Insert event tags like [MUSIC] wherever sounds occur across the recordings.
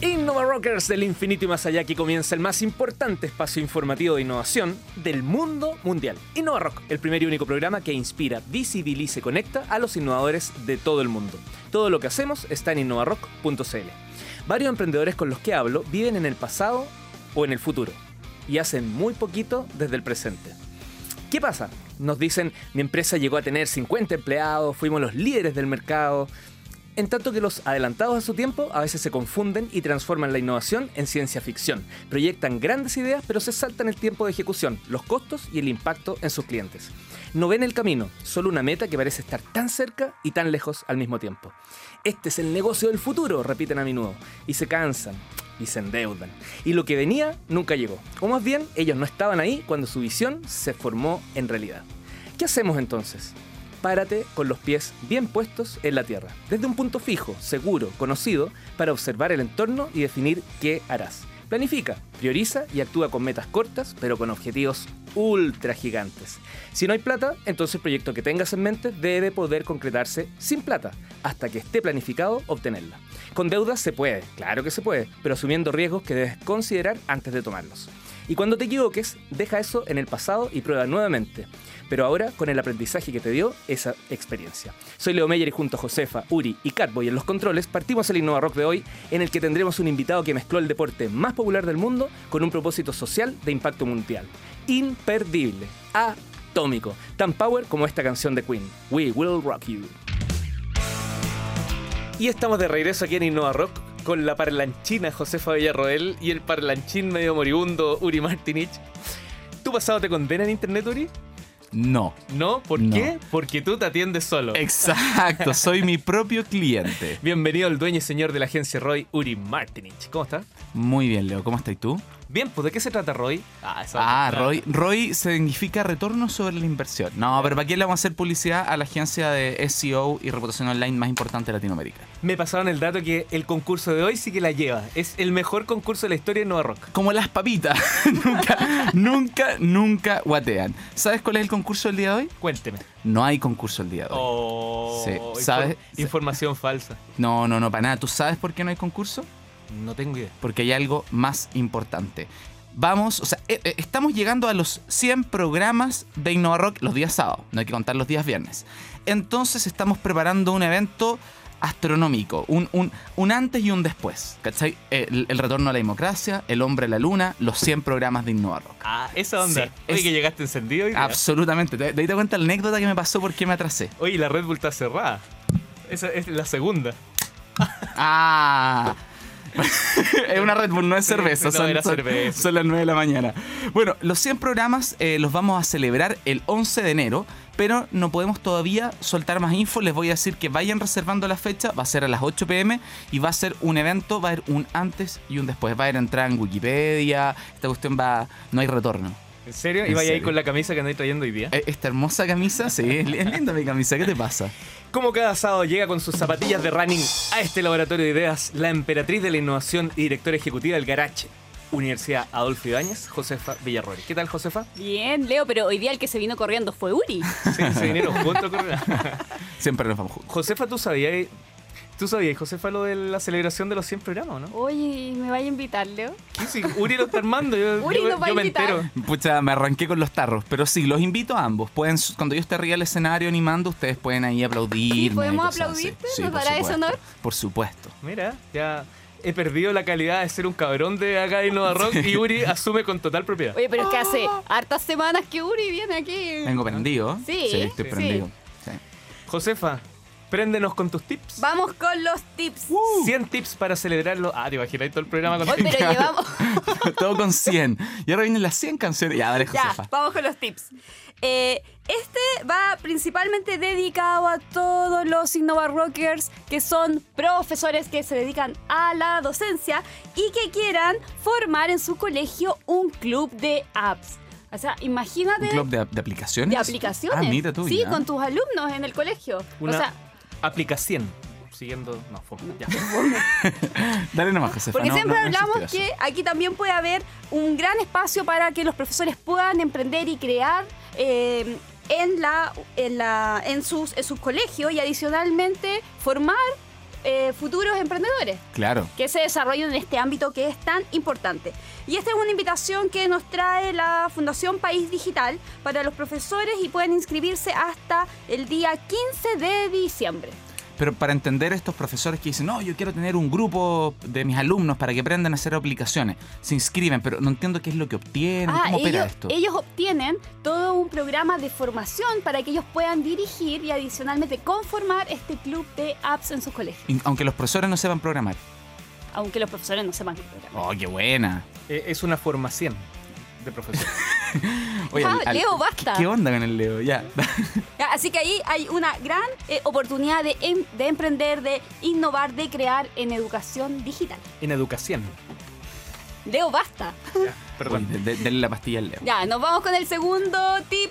Innova Rockers del infinito y más allá que comienza el más importante espacio informativo de innovación del mundo mundial. Innova Rock, el primer y único programa que inspira, visibiliza y conecta a los innovadores de todo el mundo. Todo lo que hacemos está en innovarock.cl. Varios emprendedores con los que hablo viven en el pasado o en el futuro y hacen muy poquito desde el presente. ¿Qué pasa? Nos dicen, mi empresa llegó a tener 50 empleados, fuimos los líderes del mercado, en tanto que los adelantados a su tiempo a veces se confunden y transforman la innovación en ciencia ficción. Proyectan grandes ideas pero se saltan el tiempo de ejecución, los costos y el impacto en sus clientes. No ven el camino, solo una meta que parece estar tan cerca y tan lejos al mismo tiempo. Este es el negocio del futuro, repiten a menudo, y se cansan y se endeudan. Y lo que venía nunca llegó. O más bien, ellos no estaban ahí cuando su visión se formó en realidad. ¿Qué hacemos entonces? Párate con los pies bien puestos en la tierra, desde un punto fijo, seguro, conocido, para observar el entorno y definir qué harás. Planifica, prioriza y actúa con metas cortas, pero con objetivos ultra gigantes. Si no hay plata, entonces el proyecto que tengas en mente debe poder concretarse sin plata, hasta que esté planificado obtenerla. Con deudas se puede, claro que se puede, pero asumiendo riesgos que debes considerar antes de tomarlos. Y cuando te equivoques, deja eso en el pasado y prueba nuevamente pero ahora con el aprendizaje que te dio esa experiencia. Soy Leo Meyer y junto a Josefa, Uri y Catboy en los controles partimos el Innova Rock de hoy en el que tendremos un invitado que mezcló el deporte más popular del mundo con un propósito social de impacto mundial. Imperdible, atómico, tan power como esta canción de Queen, We Will Rock You. Y estamos de regreso aquí en Innova Rock con la parlanchina Josefa Villarroel y el parlanchín medio moribundo Uri Martinich. ¿Tu pasado te condena en internet, Uri? No. ¿No? ¿Por qué? Porque tú te atiendes solo. Exacto, soy mi [LAUGHS] propio cliente. Bienvenido al dueño y señor de la agencia Roy, Uri Martinich. ¿Cómo estás? Muy bien, Leo. ¿Cómo estás tú? Bien, pues ¿de qué se trata Roy? Ah, ah Roy, Roy significa retorno sobre la inversión. No, pero ¿para qué le vamos a hacer publicidad a la agencia de SEO y reputación online más importante de Latinoamérica? Me pasaron el dato que el concurso de hoy sí que la lleva. Es el mejor concurso de la historia de Nueva Rock. Como las papitas. [LAUGHS] nunca, nunca, nunca guatean. ¿Sabes cuál es el concurso del día de hoy? Cuénteme. No hay concurso el día de hoy. Oh, sí. ¿Sabes? Información falsa. No, no, no, para nada. ¿Tú sabes por qué no hay concurso? No tengo idea. Porque hay algo más importante. Vamos, o sea, eh, eh, estamos llegando a los 100 programas de Innova Rock los días sábados, no hay que contar los días viernes. Entonces estamos preparando un evento astronómico, un, un, antes y un después. ¿Cachai? El, retorno a la democracia, el hombre a la luna, los 100 programas de Innova Rock. Ah, esa onda. Oye, que llegaste encendido. Hoy absolutamente. ¿Te, te cuenta la anécdota que me pasó porque me atrasé? Oye, la Red Bull está cerrada. Esa es la segunda. ah. [LAUGHS] es una Red Bull, no es cerveza. son, las 9 de la mañana. Bueno, los 100 programas eh, los vamos a celebrar el 11 de enero, pero no podemos todavía soltar más info. Les voy a decir que vayan reservando la fecha. Va a ser a las 8 pm y va a ser un evento. Va a haber un antes y un después. Va a ir a entrar en Wikipedia. Esta cuestión va. No hay retorno. ¿En serio? ¿Y vaya ahí con la camisa que andáis trayendo hoy día? Eh, esta hermosa camisa, sí, es linda mi camisa. ¿Qué te pasa? Como cada sábado llega con sus zapatillas de running a este laboratorio de ideas, la emperatriz de la innovación y directora ejecutiva del Garache. Universidad Adolfo Ibáñez, Josefa Villarroel. ¿Qué tal, Josefa? Bien, Leo, pero hoy día el que se vino corriendo fue Uri. Sí, se vinieron juntos correr. [LAUGHS] Siempre nos vamos juntos. Josefa, ¿tú sabías ¿Tú sabías, Josefa, lo de la celebración de los 100 programas, no? Oye, ¿me vaya a invitar, Leo? Sí, sí, Uri lo está armando. Yo, Uri nos va a invitar. me Pucha, me arranqué con los tarros. Pero sí, los invito a ambos. Pueden, cuando yo esté arriba del escenario animando, ustedes pueden ahí aplaudir. ¿Podemos aplaudirte? ¿Nos dará ese honor? Por supuesto. Mira, ya he perdido la calidad de ser un cabrón de acá de Nova Rock y Uri asume con total propiedad. Oye, pero es que hace hartas semanas que Uri viene aquí. Vengo prendido. Sí, sí estoy prendido. Josefa, Préndenos con tus tips. Vamos con los tips. 100 tips para celebrarlo. Ah, te imaginas todo el programa con tips. pero llevamos... [LAUGHS] todo con 100. Y ahora vienen las 100 canciones. Ya, dale, Ya, vamos con los tips. Eh, este va principalmente dedicado a todos los Innova Rockers que son profesores que se dedican a la docencia y que quieran formar en su colegio un club de apps. O sea, imagínate. ¿Un club de, aplicaciones? De aplicaciones. Ah, mira tú. Sí, con tus alumnos en el colegio. o sea, aplicación. Siguiendo. No, Ya. [LAUGHS] Dale nomás, Josefa. Porque siempre hablamos que aquí también puede haber un gran espacio para que los profesores puedan emprender y crear. Eh, en, la, en, la, en, sus, en sus colegios y adicionalmente formar eh, futuros emprendedores. Claro. Que se desarrollen en este ámbito que es tan importante. Y esta es una invitación que nos trae la Fundación País Digital para los profesores y pueden inscribirse hasta el día 15 de diciembre. Pero para entender estos profesores que dicen, no, yo quiero tener un grupo de mis alumnos para que aprendan a hacer aplicaciones, se inscriben, pero no entiendo qué es lo que obtienen, ah, cómo opera ellos, esto. Ellos obtienen todo un programa de formación para que ellos puedan dirigir y adicionalmente conformar este club de apps en sus colegios. Aunque los profesores no sepan programar. Aunque los profesores no sepan programar. Oh, qué buena. Eh, es una formación de profesor. [LAUGHS] Oye, ah, Leo, basta. ¿Qué onda con el Leo? [LAUGHS] Ya. Así que ahí hay una gran eh, oportunidad de, em, de, emprender, de innovar, de crear en educación digital. En educación. Leo, basta. Ya, perdón. denle la pastilla al Leo. Ya, nos vamos con el segundo tip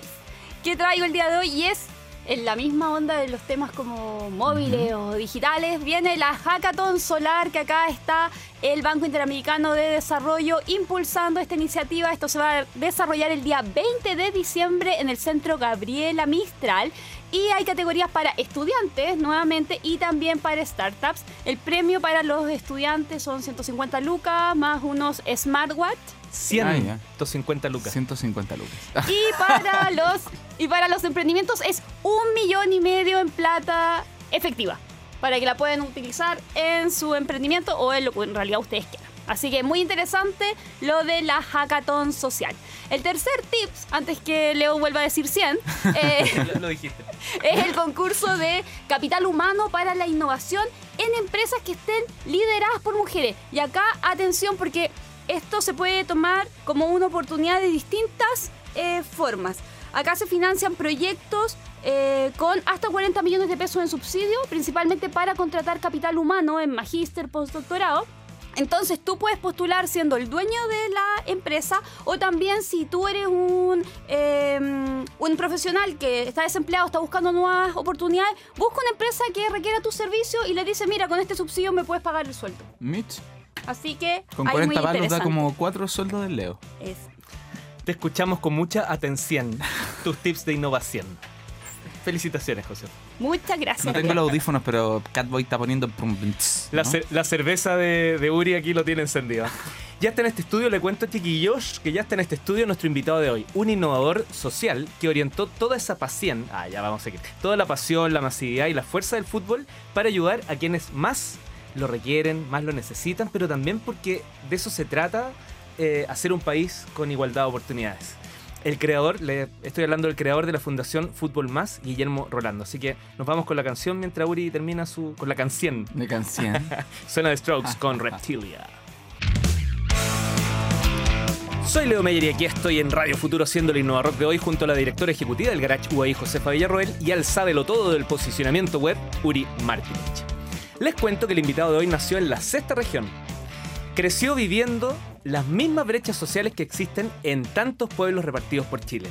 que traigo el día de hoy y es en la misma onda de los temas como móviles o digitales, viene la Hackathon Solar, que acá está el Banco Interamericano de Desarrollo impulsando esta iniciativa. Esto se va a desarrollar el día 20 de diciembre en el Centro Gabriela Mistral. Y hay categorías para estudiantes nuevamente y también para startups. El premio para los estudiantes son 150 lucas más unos smartwatch 150 lucas. 150 lucas. [LAUGHS] Y para los y para los emprendimientos es un millón y medio en plata efectiva para que la puedan utilizar en su emprendimiento o en lo que en realidad ustedes quieran. Así que muy interesante lo de la hackathon social. El tercer tips, antes que Leo vuelva a decir 100, [LAUGHS] eh, lo, dijiste. [LAUGHS] es el concurso de capital humano para la innovación en empresas que estén lideradas por mujeres. Y acá, atención, porque esto se puede tomar como una oportunidad de distintas eh, formas. Acá se financian proyectos eh, con hasta 40 millones de pesos en subsidio, principalmente para contratar capital humano en magíster, postdoctorado. Entonces tú puedes postular siendo el dueño de la empresa o también si tú eres un, em, un profesional que está desempleado, está buscando nuevas oportunidades, busca una empresa que requiera tu servicio y le dice, mira, con este subsidio me puedes pagar el sueldo. Mitch. Así que. Con 40 palos da como cuatro sueldos del Leo. Es. Te escuchamos con mucha atención. [LAUGHS] Tus tips de innovación. Felicitaciones, José. Muchas gracias. No tengo los audífonos, pero Catboy está poniendo. La, cerveza de, Uri aquí lo tiene encendido. Ya está en este estudio, le cuento a chiquillos que ya está en este estudio nuestro invitado de hoy, un innovador social que orientó toda esa pasión, ah, ya vamos a seguir, toda la pasión, la masividad y la fuerza del fútbol para ayudar a quienes más lo requieren, más lo necesitan, pero también porque de eso se trata eh, hacer un país con igualdad de oportunidades. El creador, le estoy hablando del creador de la Fundación Fútbol Más, Guillermo Rolando. Así que nos vamos con la canción mientras Uri termina su. con la canción. De canción. [LAUGHS] Suena de Strokes con Reptilia. Soy Leo Meyer y aquí estoy en Radio Futuro haciendo el Rock de hoy junto a la directora ejecutiva del Garage UAI Josefa Villarroel y al sábelo todo del posicionamiento web Uri Martinich. Les cuento que el invitado de hoy nació en la sexta región. Creció viviendo las mismas brechas sociales que existen en tantos pueblos repartidos por Chile.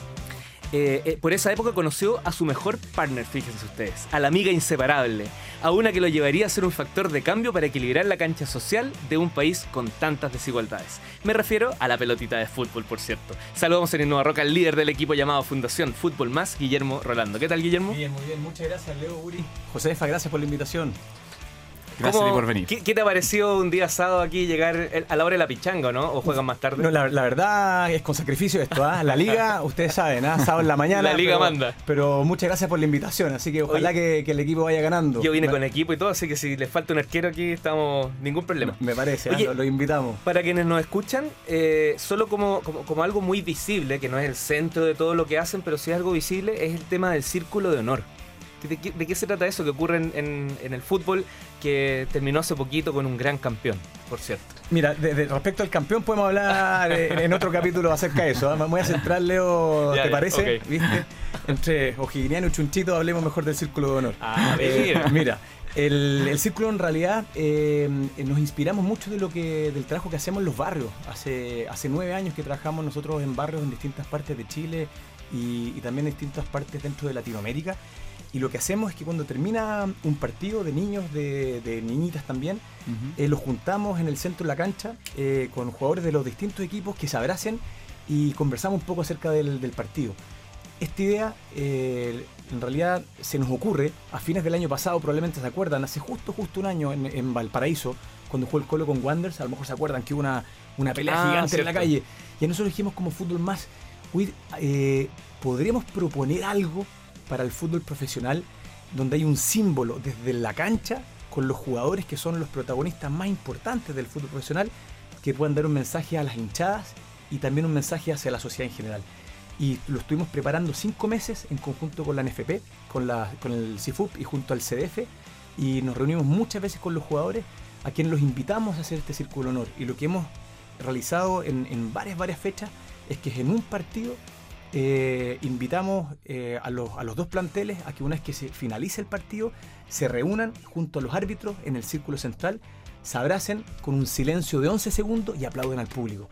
Eh, eh, por esa época conoció a su mejor partner, fíjense ustedes, a la amiga inseparable, a una que lo llevaría a ser un factor de cambio para equilibrar la cancha social de un país con tantas desigualdades. Me refiero a la pelotita de fútbol, por cierto. Saludamos en Nueva Roca al líder del equipo llamado Fundación Fútbol Más, Guillermo Rolando. ¿Qué tal, Guillermo? Bien, muy bien. Muchas gracias, Leo Uri. Josefa, gracias por la invitación. Gracias por venir. ¿qué, te ha parecido un día sábado aquí llegar a la hora de la pichanga, no? ¿O juegan más tarde? No, la, verdad es con sacrificio esto, ¿ah? La liga, [LAUGHS] ustedes saben, ¿ah? Sábado en la mañana. La liga manda. Pero muchas gracias por la invitación, así que ojalá que, el equipo vaya ganando. Yo vine con equipo y todo, así que si les falta un arquero aquí, estamos. ningún problema. Me parece, ¿ah? lo, invitamos. Para quienes nos escuchan, eh, solo como, como, algo muy visible, que no es el centro de todo lo que hacen, pero sí es algo visible, es el tema del círculo de honor. ¿De qué, se trata eso que ocurre en, el fútbol que terminó hace poquito con un gran campeón, por cierto? Mira, respecto al campeón podemos hablar en, otro capítulo acerca de eso. ¿ah? Me voy a centrar, Leo, ¿te parece? ¿Viste? Entre Ojiguiniano y Chunchito hablemos mejor del círculo de honor. Ah, eh, mira. El, círculo en realidad eh, nos inspiramos mucho de lo que del trabajo que hacemos en los barrios. Hace, hace nueve años que trabajamos nosotros en barrios en distintas partes de Chile y, y también en distintas partes dentro de Latinoamérica. Y lo que hacemos es que cuando termina un partido de niños, de, niñitas también, eh, los juntamos en el centro de la cancha eh, con jugadores de los distintos equipos que se abracen y conversamos un poco acerca del, partido. esta idea eh, en realidad se nos ocurre a fines del año pasado, probablemente se acuerdan, hace justo, justo un año en, Valparaíso, cuando jugó el Colo con Wanderers, a lo mejor se acuerdan que hubo una, una pelea ah, gigante en la calle. Y nosotros dijimos como fútbol más, eh, podríamos proponer algo para el fútbol profesional donde hay un símbolo desde la cancha con los jugadores que son los protagonistas más importantes del fútbol profesional que puedan dar un mensaje a las hinchadas y también un mensaje hacia la sociedad en general. Y lo estuvimos preparando cinco meses en conjunto con la NFP, con, la, con el CIFUP y junto al CDF. Y nos reunimos muchas veces con los jugadores a quienes los invitamos a hacer este círculo honor. Y lo que hemos realizado en, varias, varias fechas es que en un partido eh, invitamos eh, a, los, a, los, dos planteles a que una vez que se finalice el partido se reúnan junto a los árbitros en el círculo central se abracen con un silencio de 11 segundos y aplauden al público.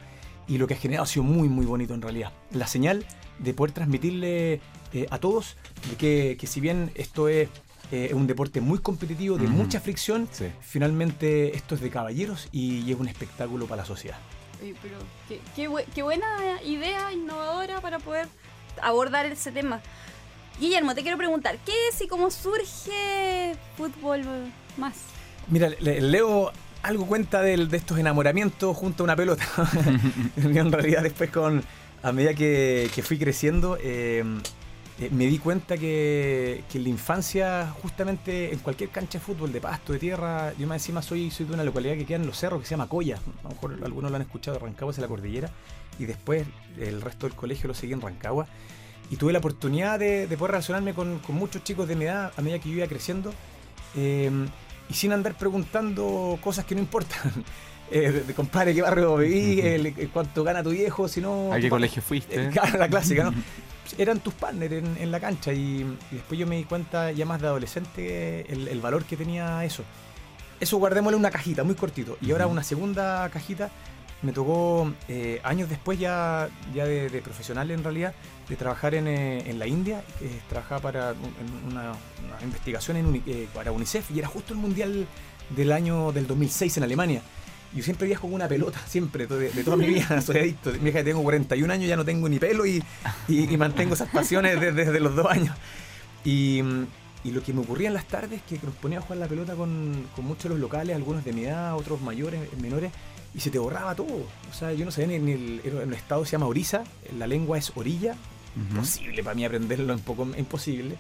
Y lo que ha generado ha sido muy, muy bonito en realidad. La señal de poder transmitirle eh, a todos de que, si bien esto es eh, un deporte muy competitivo, de mucha fricción, finalmente esto es de caballeros y, es un espectáculo para la sociedad. Pero qué, buena idea innovadora para poder abordar ese tema. Guillermo, te quiero preguntar, ¿qué es y cómo surge fútbol más? Mira, Leo algo cuenta de, estos enamoramientos junto a una pelota. [LAUGHS] [LAUGHS] en realidad después con a medida que, fui creciendo eh, eh, me di cuenta que, en la infancia justamente en cualquier cancha de fútbol de pasto, de tierra, yo más encima soy, soy de una localidad que queda en los cerros que se llama Coya, a lo mejor algunos lo han escuchado, Rancagua es la cordillera y después el resto del colegio lo seguí en Rancagua y tuve la oportunidad de, poder relacionarme con, muchos chicos de mi edad a medida que yo iba creciendo. Eh, y sin andar preguntando cosas que no importan. [LAUGHS] Eh, de, compadre, ¿qué barrio viví? ¿Cuánto gana tu viejo? Si no, ¿A qué colegio fuiste? [LAUGHS] Eh, la clásica, ¿no? [LAUGHS] Eran tus partners en, la cancha y, después yo me di cuenta ya más de adolescente el, valor que tenía eso. Eso guardémosle una cajita, muy cortito. Y ahora una segunda cajita me tocó eh, años después ya, ya de, profesional en realidad, de trabajar en, eh, en la India, eh, trabajaba para una, investigación en, para UNICEF y era justo el Mundial del año del 2006 en Alemania. Yo siempre viajo con una pelota, siempre, de, toda mi vida, [LAUGHS] soy adicto. Mi hija tengo 41 años, ya no tengo ni pelo y, y, mantengo esas pasiones desde, los dos años. Y, y, lo que me ocurría en las tardes es que nos ponía a jugar la pelota con, con muchos de los locales, algunos de mi edad, otros mayores, menores, y se te borraba todo. O sea, yo no sabía ni, el, el, estado se llama Orisa, la lengua es orilla, imposible para mí aprenderlo, un poco imposible.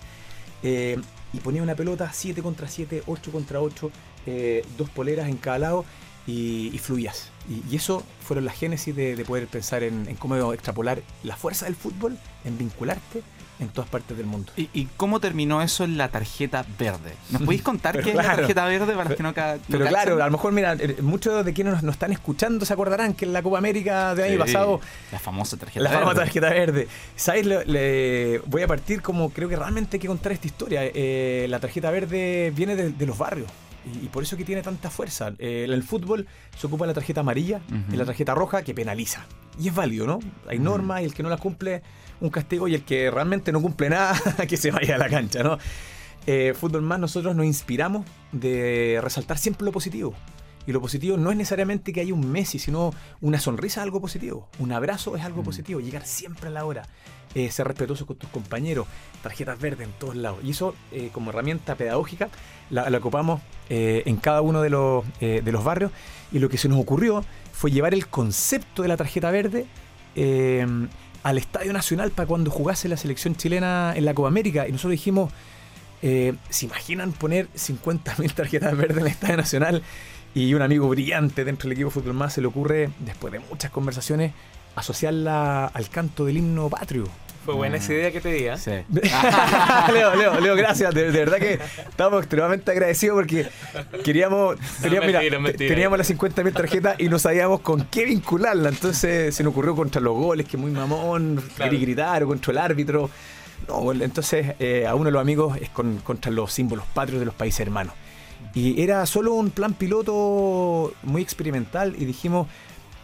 Eh, y ponía una pelota 7 contra 7, 8 contra 8, eh, dos poleras en cada lado y, fluías. Y, eso fueron las génesis de, poder pensar en, en, cómo extrapolar la fuerza del fútbol, en vincularte en todas partes del mundo. ¿Y, cómo terminó eso en la tarjeta verde? ¿Nos podéis [LAUGHS] contar qué es la tarjeta verde para que no, Pero claro, a lo mejor, mira, eh, muchos de quienes nos, están escuchando se acordarán que en la Copa América de año pasado. La famosa tarjeta verde. La famosa tarjeta verde. ¿Sabes? Le, voy a partir como creo que realmente hay que contar esta historia. Eh, la tarjeta verde viene de, los barrios. Y, por eso que tiene tanta fuerza. Eh, en el fútbol se ocupa la tarjeta amarilla y la tarjeta roja que penaliza. Y es válido, ¿no? Hay normas y el que no la cumple un castigo y el que realmente no cumple nada, [LAUGHS] que se vaya a la cancha, ¿no? Eh, Fútbol Más nosotros nos inspiramos de resaltar siempre lo positivo. Y lo positivo no es necesariamente que haya un Messi, sino una sonrisa es algo positivo, un abrazo es algo mm. positivo, llegar siempre a la hora, eh, ser respetuoso con tus compañeros, tarjetas verdes en todos lados. Y eso eh, como herramienta pedagógica la, ocupamos en cada uno de los, de los barrios. Y lo que se nos ocurrió fue llevar el concepto de la tarjeta verde al Estadio Nacional para cuando jugase la selección chilena en la Copa América. Y nosotros dijimos, eh, ¿se imaginan poner 50.000 tarjetas verdes en el Estadio Nacional? Y un amigo brillante dentro del equipo de Fútbol Más se le ocurre, después de muchas conversaciones, asociarla al canto del himno patrio. Fue buena esa idea que te di, Sí. [LAUGHS] Leo, Leo, Leo, gracias. De, verdad que estamos extremadamente agradecidos porque queríamos. teníamos las 50.000 tarjetas y no sabíamos con qué vincularla. Entonces se nos ocurrió contra los goles, que muy mamón, claro. gritar o contra el árbitro. No, entonces eh, a uno de los amigos es contra los símbolos patrios de los países hermanos. Y era solo un plan piloto muy experimental y dijimos,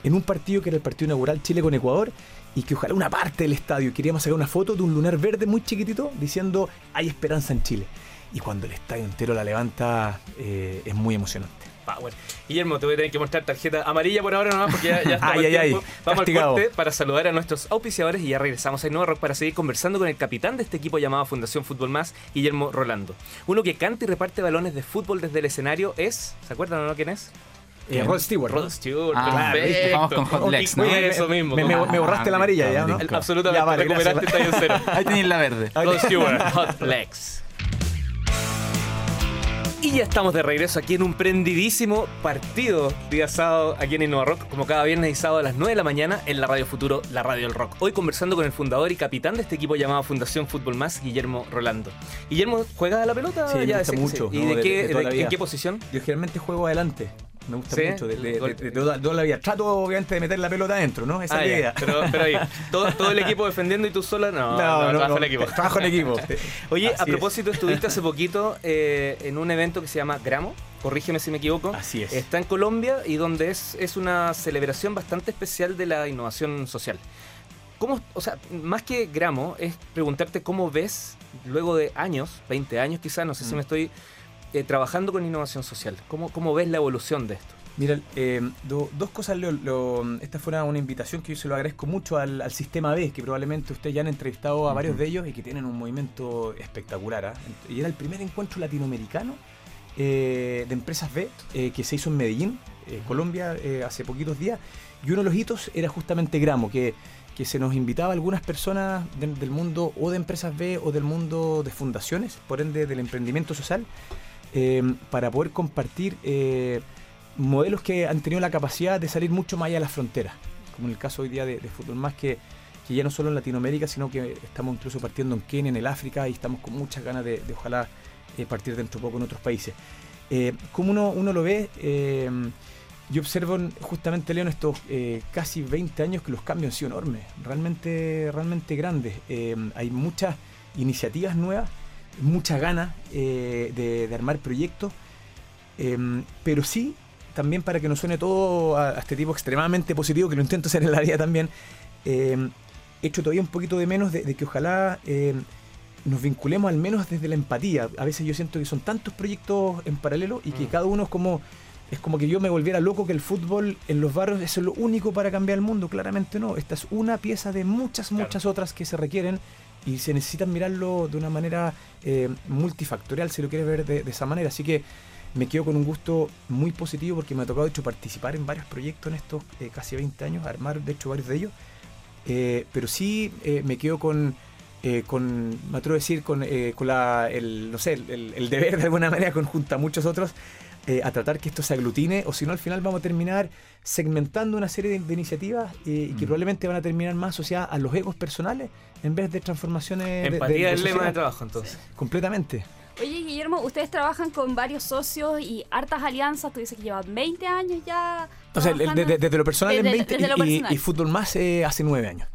en un partido que era el partido inaugural Chile con Ecuador, y que ojalá una parte del estadio queríamos sacar una foto de un lunar verde muy chiquitito diciendo hay esperanza en Chile. Y cuando el estadio entero la levanta eh, es muy emocionante. Power. Guillermo, te voy a tener que mostrar tarjeta amarilla por ahora nomás porque ya, ya [LAUGHS] estamos ay, ay, Vamos al corte para saludar a nuestros auspiciadores y ya regresamos a Nueva Rock para seguir conversando con el capitán de este equipo llamado Fundación Fútbol Más, Guillermo Rolando. Uno que canta y reparte balones de fútbol desde el escenario es, ¿se acuerdan o no quién es? Eh, Rod Stewart. Rod Stewart, ah, Vamos con Hot Legs, ¿no? Eso mismo. Me, me, borraste la amarilla ya, ¿no? Absolutamente, ya, vale, recuperaste el tallo cero. [LAUGHS] Ahí tenéis la verde. Rod Stewart, [LAUGHS] Hot Legs. Y ya estamos de regreso aquí en un prendidísimo partido día sábado aquí en Innova Rock, como cada viernes y sábado a las 9 de la mañana en la Radio Futuro, la Radio del Rock. Hoy conversando con el fundador y capitán de este equipo llamado Fundación Fútbol Más, Guillermo Rolando. Guillermo, ¿juega a la pelota? Sí, ya me mucho. ¿Y de, qué, en qué posición? Yo generalmente juego adelante. Me gusta mucho, de, de, toda, la vida. Trato obviamente de meter la pelota adentro, ¿no? Esa ah, es la idea. Pero, pero ahí, ¿todo, todo, el equipo defendiendo y tú sola, no, no, no, trabajo en equipo. Trabajo en equipo. [LAUGHS] Oye, a propósito, estuviste hace [LAUGHS] poquito eh, en un evento que se llama Gramo, corrígeme si me equivoco. Así es. Está en Colombia y donde es, es una celebración bastante especial de la innovación social. ¿Cómo, o sea, más que gramo, es preguntarte cómo ves, luego de años, 20 años quizás, no sé si mm. me estoy eh, trabajando con innovación social. ¿Cómo, ¿Cómo ves la evolución de esto? Mira, eh, dos cosas, Leo. esta fue una, invitación que yo se lo agradezco mucho al, sistema B, que probablemente ustedes ya han entrevistado a varios de ellos y que tienen un movimiento espectacular. ¿ah? Y era el primer encuentro latinoamericano eh, de empresas B que se hizo en Medellín, Colombia, hace poquitos días. Y uno de los hitos era justamente Gramo, que, que se nos invitaba a algunas personas del mundo o de empresas B o del mundo de fundaciones, por ende del emprendimiento social eh, para poder compartir eh, modelos que han tenido la capacidad de salir mucho más allá de las fronteras, como en el caso hoy día de, Fútbol Más, que, ya no solo en Latinoamérica, sino que estamos incluso partiendo en Kenia, en el África, y estamos con muchas ganas de, ojalá eh, partir dentro de poco en otros países. como uno, uno lo ve, yo observo justamente, Leo, en estos casi 20 años que los cambios han sido enormes, realmente, realmente grandes. hay muchas iniciativas nuevas mucha ganas eh, de, armar proyectos, em, pero sí, también para que no suene todo a, este tipo extremadamente positivo, que lo intento hacer en la vida también, eh, hecho todavía un poquito de menos de, que ojalá em, nos vinculemos al menos desde la empatía. A veces yo siento que son tantos proyectos en paralelo y que mm. cada uno es como es como que yo me volviera loco que el fútbol en los barrios es lo único para cambiar el mundo. Claramente no. Esta es una pieza de muchas, muchas otras que se requieren y se necesita mirarlo de una manera eh, multifactorial, si lo quieres ver de, esa manera. Así que me quedo con un gusto muy positivo porque me ha tocado, hecho, participar en varios proyectos en estos eh, casi 20 años, armar, de hecho, varios de ellos. Eh, pero sí me quedo con, con, me atrevo a decir, con, con la, el, no sé, el, el, deber de alguna manera conjunta a muchos otros eh, a tratar que esto se aglutine, o si no, al final vamos a terminar segmentando una serie de, iniciativas eh, y que mm. probablemente van a terminar más asociadas a los egos personales en vez de transformaciones. Empatía es el lema de trabajo, entonces. Completamente. Oye, Guillermo, ustedes trabajan con varios socios y hartas alianzas. Tú dices que llevan 20 años ya. O sea, desde lo personal en 20 y, Fútbol Más eh, hace 9 años.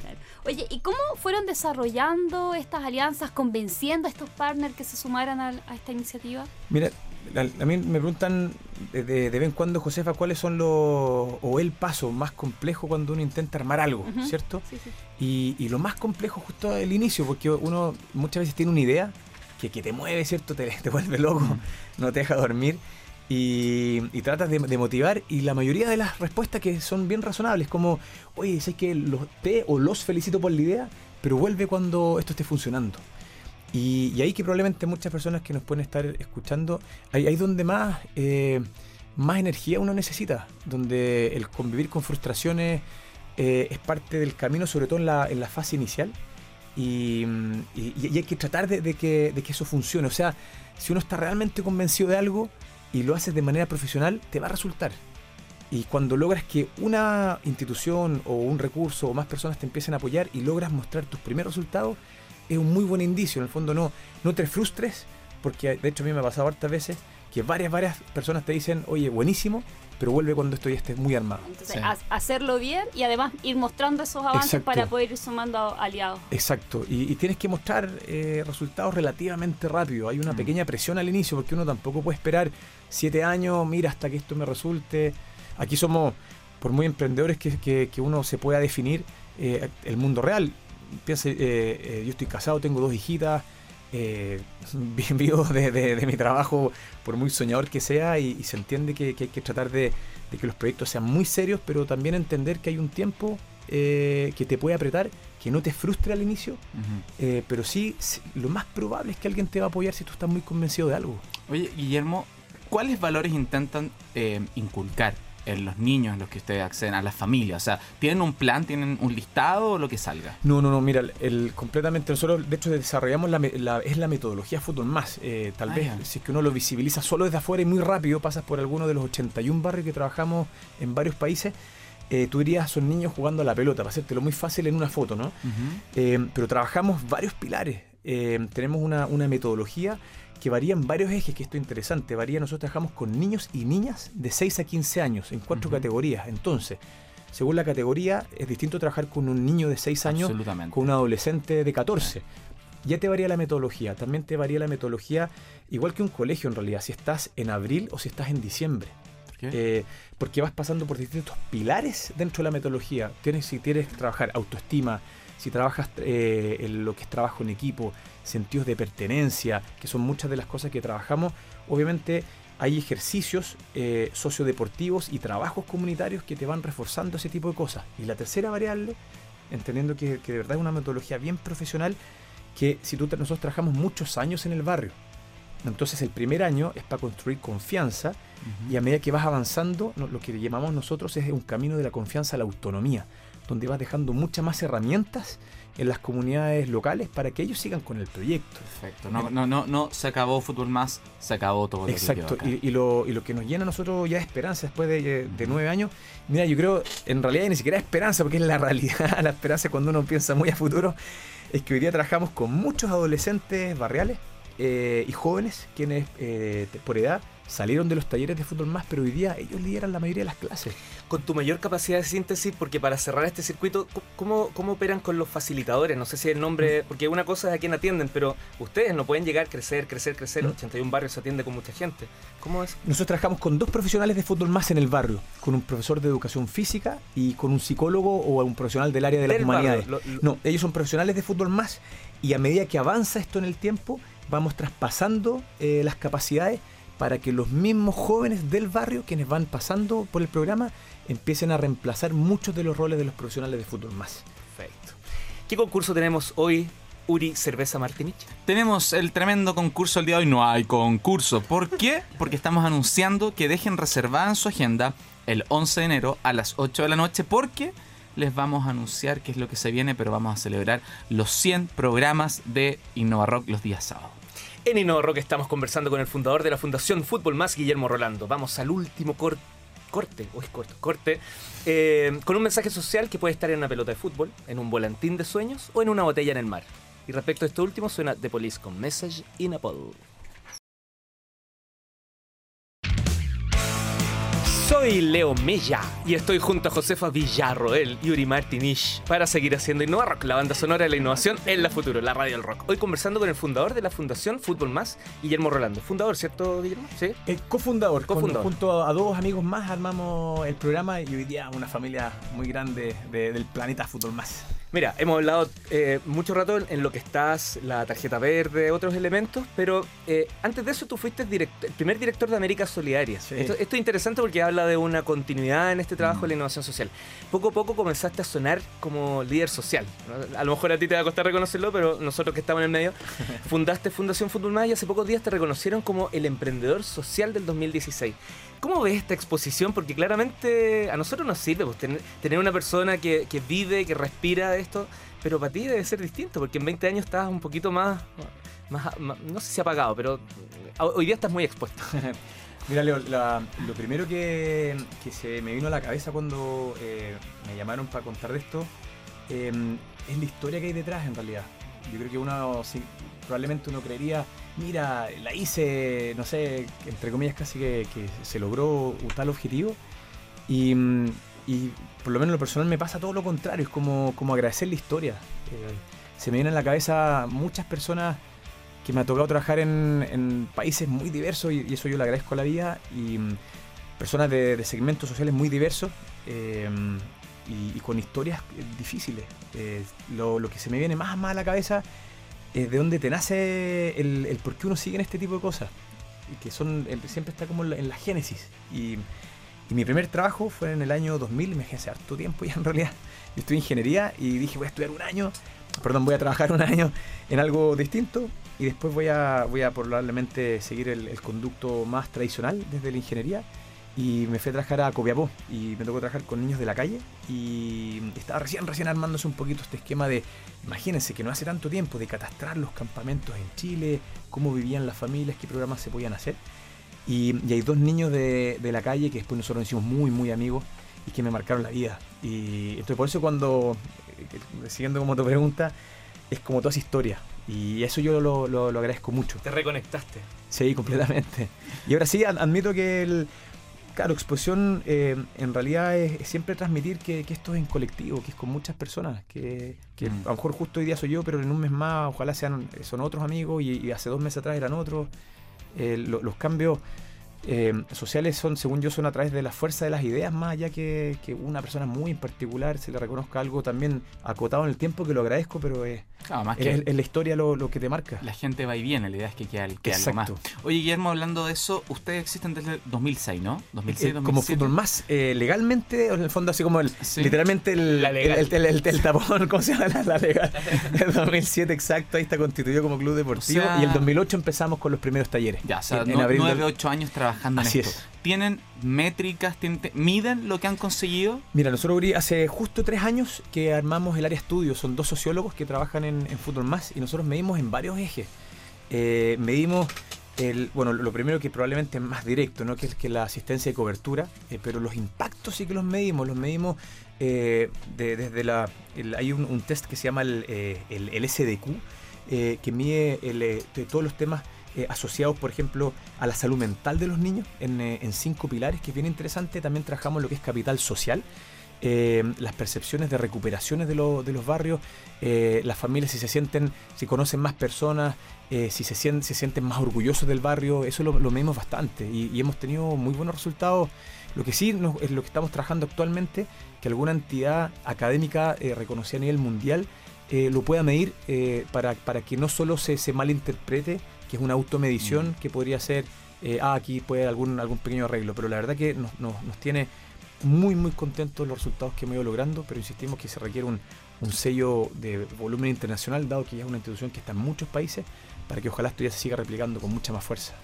Oye, ¿y cómo fueron desarrollando estas alianzas, convenciendo a estos partners que se sumaran a, a esta iniciativa? Mira, a mí me preguntan de, de, vez en cuando, Josefa, cuáles son los. o el paso más complejo cuando uno intenta armar algo, ¿cierto? Y, y, lo más complejo justo el inicio, porque uno muchas veces tiene una idea que, que te mueve, ¿cierto? Te, te vuelve loco, no te deja dormir. Y, y tratas de, de, motivar y la mayoría de las respuestas que son bien razonables, como, oye, sé que los te o los felicito por la idea, pero vuelve cuando esto esté funcionando. Y, ahí que probablemente muchas personas que nos pueden estar escuchando, ahí, donde más, eh, más energía uno necesita, donde el convivir con frustraciones eh, es parte del camino, sobre todo en la, en la fase inicial. Y, hay que tratar de, que, de que eso funcione. O sea, si uno está realmente convencido de algo y lo haces de manera profesional, te va a resultar. Y cuando logras que una institución o un recurso o más personas te empiecen a apoyar y logras mostrar tus primeros resultados, es un muy buen indicio. En el fondo, no, no te frustres, porque de hecho a mí me ha pasado hartas veces que varias, varias personas te dicen, oye, buenísimo, pero vuelve cuando esto ya esté muy armado. Entonces, hacerlo bien y además ir mostrando esos avances para poder ir sumando aliados. Exacto, y, tienes que mostrar eh, resultados relativamente rápido. Hay una mm. pequeña presión al inicio porque uno tampoco puede esperar siete años, mira, hasta que esto me resulte. Aquí somos, por muy emprendedores que, que, uno se pueda definir, eh, el mundo real piense, eh, eh, yo estoy casado, tengo dos hijitas, eh, [LAUGHS] vivo de, mi trabajo, por muy soñador que sea, y, se entiende que, hay que tratar de, que los proyectos sean muy serios, pero también entender que hay un tiempo eh, que te puede apretar, que no te frustre al inicio, eh, pero sí, lo más probable es que alguien te va a apoyar si tú estás muy convencido de algo. Oye, Guillermo, ¿cuáles valores intentan inculcar en los niños en los que ustedes acceden, a las familias? O sea, ¿tienen un plan, tienen un listado o lo que salga? No, no, no, mira, el, completamente, nosotros de hecho desarrollamos la, es la metodología Fútbol Más. Eh, tal ah, vez, si es que uno lo visibiliza solo desde afuera y muy rápido, pasas por alguno de los 81 barrios que trabajamos en varios países, eh, tú dirías son niños jugando a la pelota, para hacértelo muy fácil en una foto, ¿no? Eh, pero trabajamos varios pilares. tenemos una, una metodología que varían varios ejes, que esto es interesante. Varía, nosotros trabajamos con niños y niñas de 6 a 15 años en cuatro categorías. Entonces, según la categoría, es distinto trabajar con un niño de 6 años con un adolescente de 14. Ya te varía la metodología, también te varía la metodología, igual que un colegio en realidad, si estás en abril o si estás en diciembre. Eh, porque vas pasando por distintos pilares dentro de la metodología. Tienes, si quieres trabajar autoestima, si trabajas eh, en lo que es trabajo en equipo, sentidos de pertenencia, que son muchas de las cosas que trabajamos, obviamente hay ejercicios eh, sociodeportivos y trabajos comunitarios que te van reforzando ese tipo de cosas. Y la tercera variable, entendiendo que, de verdad es una metodología bien profesional, que si tú, nosotros trabajamos muchos años en el barrio, entonces el primer año es para construir confianza y a medida que vas avanzando, lo que llamamos nosotros es un camino de la confianza a la autonomía donde vas dejando muchas más herramientas en las comunidades locales para que ellos sigan con el proyecto. Perfecto. No, no, no, no se acabó Fútbol Más, se acabó todo. Exacto. y, lo, y lo que nos llena a nosotros ya de esperanza después de, de, nueve años, mira, yo creo, en realidad ni siquiera esperanza, porque es la realidad, [LAUGHS] la esperanza cuando uno piensa muy a futuro, es que hoy día trabajamos con muchos adolescentes barriales eh, y jóvenes quienes eh, por edad salieron de los talleres de fútbol más, pero hoy día ellos lideran la mayoría de las clases. Con tu mayor capacidad de síntesis, porque para cerrar este circuito, ¿cómo, cómo operan con los facilitadores? No sé si el nombre, mm. porque una cosa es a quién atienden, pero ustedes no pueden llegar, crecer, crecer, crecer. 81 mm. barrios se atiende con mucha gente. ¿Cómo es? Nosotros trabajamos con dos profesionales de fútbol más en el barrio, con un profesor de educación física y con un psicólogo o un profesional del área de las humanidades. No, ellos son profesionales de fútbol más y a medida que avanza esto en el tiempo, vamos traspasando eh, las capacidades para que los mismos jóvenes del barrio, quienes van pasando por el programa, empiecen a reemplazar muchos de los roles de los profesionales de fútbol más. Perfecto. ¿Qué concurso tenemos hoy, Uri Cerveza Martinich? Tenemos el tremendo concurso el día de hoy. No hay concurso. ¿Por qué? Porque estamos anunciando que dejen reservada en su agenda el 11 de enero a las 8 de la noche porque les vamos a anunciar qué es lo que se viene, pero vamos a celebrar los 100 programas de Innova Rock los días sábados. En Innova Rock estamos conversando con el fundador de la Fundación Fútbol Más, Guillermo Rolando. Vamos al último corte corte, uy, corto, corte, eh, con un mensaje social que puede estar en una pelota de fútbol, en un volantín de sueños o en una botella en el mar. Y respecto a esto último, suena The Police con Message in a Bottle. Soy Leo Mella y estoy junto a Josefa Villarroel y Uri Martinish para seguir haciendo Innova Rock, la banda sonora de la innovación en la futuro, la radio del rock. Hoy conversando con el fundador de la Fundación Fútbol Más, Guillermo Rolando. Fundador, ¿cierto, Guillermo? Sí. El cofundador. cofundador. junto a dos amigos más armamos el programa y hoy día una familia muy grande del planeta Fútbol Más. Mira, hemos hablado eh, mucho rato en, lo que estás, la tarjeta verde, otros elementos, pero eh, antes de eso tú fuiste el, primer director de América Solidaria. Esto, es interesante porque habla de una continuidad en este trabajo de la mm. innovación social. Poco a poco comenzaste a sonar como líder social. A lo mejor a ti te va a costar reconocerlo, pero nosotros que estamos en el medio, [LAUGHS] fundaste Fundación Fútbol Más y hace pocos días te reconocieron como el emprendedor social del 2016. ¿Cómo ves esta exposición? Porque claramente a nosotros nos sirve pues, tener, una persona que, vive, que respira esto, pero para ti debe ser distinto, porque en 20 años estabas un poquito más, más, no sé si apagado, pero hoy día estás muy expuesto. [LAUGHS] Mira, Leo, lo primero que, se me vino a la cabeza cuando eh, me llamaron para contar de esto em, es la historia que hay detrás en realidad. Yo creo que uno, probablemente uno creería, mira, la hice, no sé, entre comillas casi que, se logró un tal objetivo. Y, por lo menos lo personal me pasa todo lo contrario, es como, como agradecer la historia. Eh, se me vienen a la cabeza muchas personas que me ha tocado trabajar en, países muy diversos y, eso yo le agradezco a la vida y mm, personas de, segmentos sociales muy diversos eh, y, con historias difíciles. Eh, lo, lo, que se me viene más, más a la cabeza de dónde te nace el, por qué uno sigue en este tipo de cosas. Que son, siempre está como en la, génesis. Y, mi primer trabajo fue en el año 2000, me hace harto tiempo ya en realidad. Yo estudié ingeniería y dije voy a estudiar un año, perdón, voy a trabajar un año en algo distinto y después voy a, voy a probablemente seguir el conducto más tradicional desde la ingeniería y me fui a trabajar a Copiapó y me tocó trabajar con niños de la calle y estaba recién recién armándose un poquito este esquema de imagínense que no hace tanto tiempo de catastrar los campamentos en Chile cómo vivían las familias qué programas se podían hacer. Y, hay dos niños de, de, la calle que después nosotros nos hicimos muy muy amigos y que me marcaron la vida. Y entonces por eso cuando eh, siguiendo como tu pregunta es como toda esa historia. Y eso yo lo, lo, lo agradezco mucho. Te reconectaste. Sí completamente. Y ahora sí admito que el Claro, exposición eh, en realidad es, siempre transmitir que, esto es en colectivo, que es con muchas personas, que, mm. a lo mejor justo hoy día soy yo, pero en un mes más ojalá sean son otros amigos y, hace dos meses atrás eran otros. Eh, los cambios eh, sociales son, según yo, son a través de la fuerza de las ideas, más allá que, que una persona muy en particular se le reconozca algo también acotado en el tiempo, que lo agradezco, pero es, es, la historia lo, lo, que te marca. La gente va y viene, la idea es que quede, algo más. Oye, Guillermo, hablando de eso, ustedes existen desde el 2006, ¿no? 2006, 2007. Eh, como fútbol más, eh, legalmente, en el fondo así como el, literalmente el, el, el, tapón, [LAUGHS] ¿cómo se llama? La, legal. el 2007 exacto, ahí está constituido como club deportivo y el 2008 empezamos con los primeros talleres. Ya, o sea, en, abril 9, 8 años trabajando así en esto. Es. ¿Tienen métricas? ¿Miden lo que han conseguido? Mira, nosotros hace justo tres años que armamos el área estudio. Son dos sociólogos que trabajan en, en Fútbol Más y nosotros medimos en varios ejes. Eh, medimos el, bueno, lo primero que probablemente es más directo, ¿no? que es que la asistencia y cobertura, eh, pero los impactos sí que los medimos, los medimos eh, desde la... hay un, test que se llama el, el, SDQ, que mide de todos los temas eh, asociados, por ejemplo, a la salud mental de los niños eh, en, cinco pilares, que es bien interesante. También trabajamos lo que es capital social. Eh, las percepciones de recuperaciones de, los barrios, las familias si se sienten, si conocen más personas, si se sienten, más orgullosos del barrio, eso lo, medimos bastante y, hemos tenido muy buenos resultados. Lo que sí es lo que estamos trabajando actualmente, que alguna entidad académica reconocida a nivel mundial lo pueda medir para, que no solo se malinterprete que es una automedición mm. que podría ser, eh, ah, aquí puede haber algún, algún pequeño arreglo, pero la verdad que nos, nos, tiene muy, muy contentos los resultados que hemos ido logrando, pero insistimos que se requiere un, un sello de volumen internacional, dado que ya es una institución que está en muchos países, para que ojalá esto ya se siga replicando con mucha más fuerza.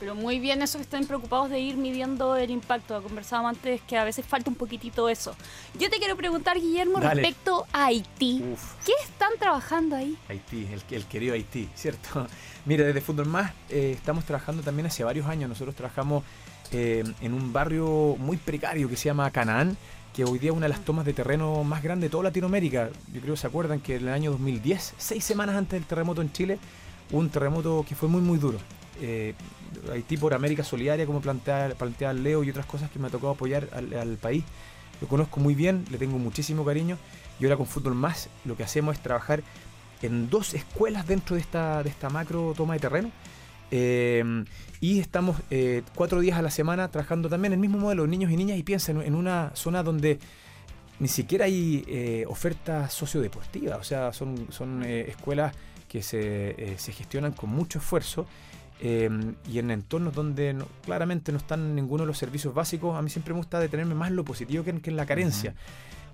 Pero muy bien eso que están preocupados de ir midiendo el impacto. Conversábamos antes que a veces falta un poquitito eso. Yo te quiero preguntar, Guillermo, respecto a Haití. ¿Qué están trabajando ahí? Haití, el, el querido Haití, ¿cierto? [LAUGHS] Mira, desde Fútbol Más eh, estamos trabajando también hace varios años. Nosotros trabajamos eh, en un barrio muy precario que se llama Canaán, que hoy día es una de las tomas de terreno más grandes de toda Latinoamérica. Yo creo que se acuerdan que en el año 2010, seis semanas antes del terremoto en Chile, un terremoto que fue muy, muy duro. Eh, Haití por América Solidaria, como plantea, plantea Leo y otras cosas que me ha tocado apoyar al, país. Lo conozco muy bien, le tengo muchísimo cariño. Y ahora con Fútbol Más lo que hacemos es trabajar en dos escuelas dentro de esta, de esta macro toma de terreno. Eh, y estamos eh, cuatro días a la semana trabajando también el mismo modelo, niños y niñas, y piensen en una zona donde ni siquiera hay eh, oferta sociodeportiva, o sea, son, son escuelas que se, se, gestionan con mucho esfuerzo y en entornos donde claramente no están ninguno de los servicios básicos. A mí siempre me gusta detenerme más en lo positivo que en, la carencia.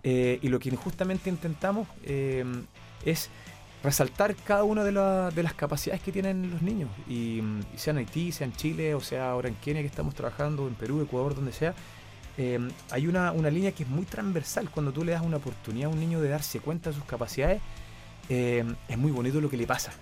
Y lo que justamente intentamos es resaltar cada una de, las capacidades que tienen los niños, y, sea en Haití, sea en Chile, o sea ahora en Kenia que estamos trabajando, en Perú, Ecuador, donde sea, eh, hay una, línea que es muy transversal. Cuando tú le das una oportunidad a un niño de darse cuenta de sus capacidades, eh, es muy bonito lo que le pasa.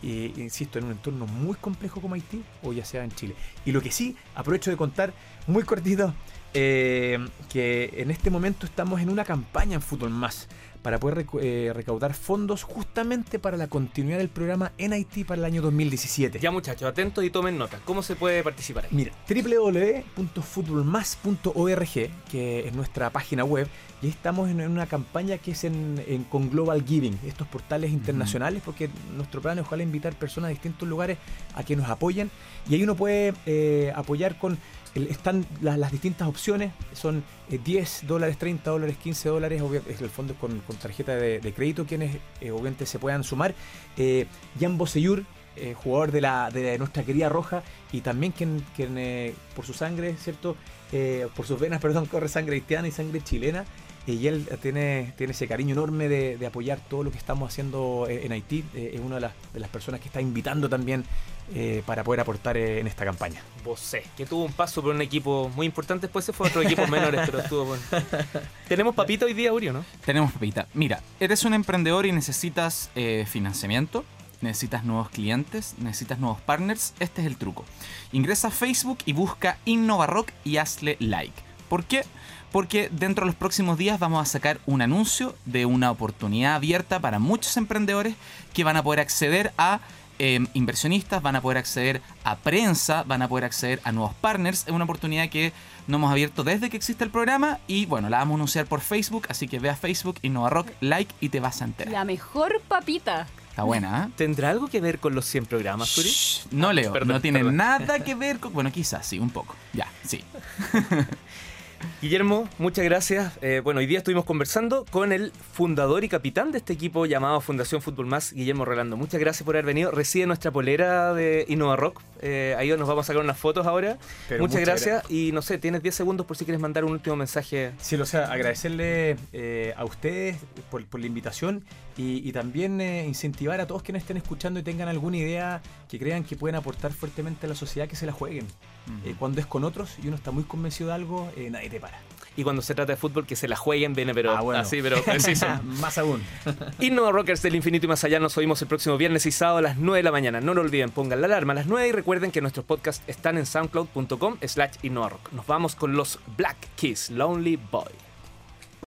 Y, insisto, en un entorno muy complejo como Haití o ya sea en Chile. Y lo que sí, aprovecho de contar muy cortito, eh, que en este momento estamos en una campaña en Fútbol Más para poder eh, recaudar fondos justamente para la continuidad del programa en Haití para el año 2017. Ya muchachos, atentos y tomen nota. ¿Cómo se puede participar ahí? Mira, www.futbolmas.org, que es nuestra página web, y ahí estamos en, una campaña que es en, con Global Giving, estos portales internacionales, porque nuestro plan es ojalá invitar personas de distintos lugares a que nos apoyen, y ahí uno puede eh, apoyar con están las, distintas opciones, son 10 dólares, 30 dólares, 15 dólares, es el fondo con, con tarjeta de, crédito, quienes obviamente se puedan sumar. Jan Boseyur, jugador de, la, de nuestra querida Roja, y también quien, quien por su sangre, ¿cierto? por sus venas, [LAUGHS] perdón, corre sangre haitiana y sangre chilena y él tiene, tiene ese cariño enorme de, apoyar todo lo que estamos haciendo en Haití. Eh, es una de las, de las, personas que está invitando también eh, para poder aportar eh, en esta campaña. Vosé, que tuvo un paso por un equipo muy importante, después se fue a otro equipo menores, pero estuvo bueno. [LAUGHS] ¿Tenemos papita hoy día, Urio, no? Tenemos papita. Mira, eres un emprendedor y necesitas financiamiento necesitas nuevos clientes, necesitas nuevos partners, este es el truco. Ingresa a Facebook y busca InnovaRock y hazle like. ¿Por qué? Porque dentro de los próximos días vamos a sacar un anuncio de una oportunidad abierta para muchos emprendedores que van a poder acceder a em, inversionistas, van a poder acceder a prensa, van a poder acceder a nuevos partners. Es una oportunidad que no hemos abierto desde que existe el programa y bueno, la vamos a anunciar por Facebook, así que ve a Facebook, Innova Rock, like y te vas a enterar. La mejor papita. Está buena, ¿eh? ¿Tendrá algo que ver con los 100 programas, Turi? No leo, no tiene nada que ver con... Bueno, quizás sí, un poco. Ya, sí. [LAUGHS] Guillermo, muchas gracias. Eh, bueno, hoy día estuvimos conversando con el fundador y capitán de este equipo llamado Fundación Fútbol Más, Guillermo Rolando. Muchas gracias por haber venido. Recibe nuestra polera de Innova Rock. Eh, ahí nos vamos a sacar unas fotos ahora. muchas, gracias. Y no sé, tienes 10 segundos por si quieres mandar un último mensaje. Sí, o sea, agradecerle eh, a ustedes por, la invitación y, también incentivar a todos quienes estén escuchando y tengan alguna idea que crean que pueden aportar fuertemente a la sociedad que se la jueguen. Cuando es con otros y uno está muy convencido de algo, nadie te para. Y cuando se trata de fútbol, que se la jueguen, viene, pero ah, así, pero [LAUGHS] preciso. más aún. Innova Rockers del Infinito y Más Allá nos oímos el próximo viernes y sábado a las 9 de la mañana. No lo olviden, pongan la alarma a las 9 y recuerden que nuestros podcasts están en soundcloud.com slash Rock. Nos vamos con los Black Keys, Lonely Boy.